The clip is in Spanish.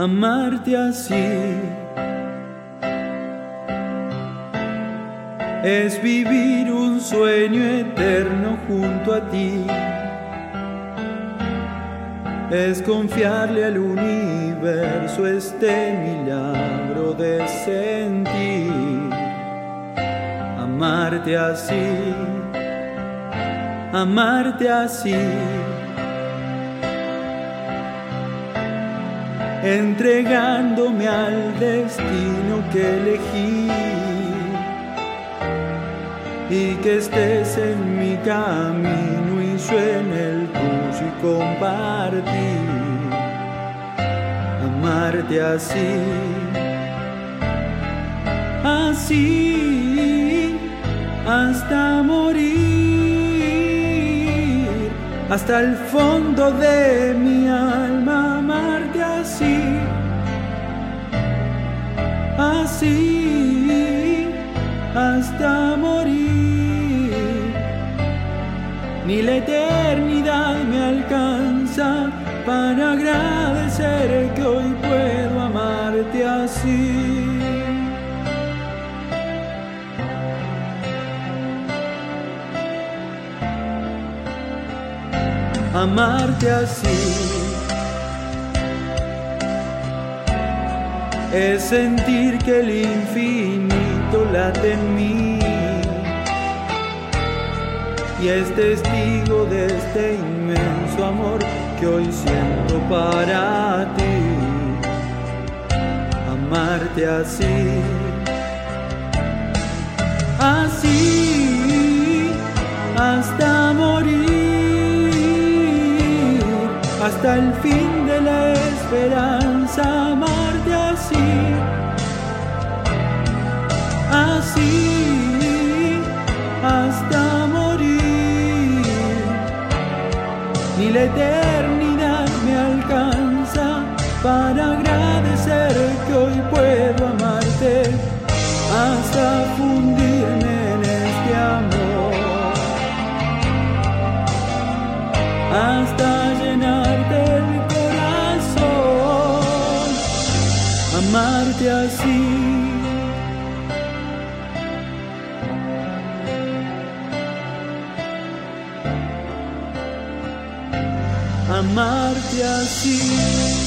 amarte así. Es vivir un sueño eterno junto a ti. Es confiarle al universo este milagro de sentir. Amarte así, amarte así. Entregándome al destino que elegí. Y que estés en mi camino y en el tuyo y compartir. Amarte así. Así hasta morir hasta el fondo de mi alma amarte así así hasta morir. Ni la eternidad me alcanza para agradecer que hoy puedo amarte así. Amarte así. es sentir que el infinito late en mí y es testigo de este inmenso amor que hoy siento para ti. Amarte así, así, hasta hasta el fin de la esperanza. Amarte así, así, hasta morir. Ni la eternidad me alcanza para amarte así.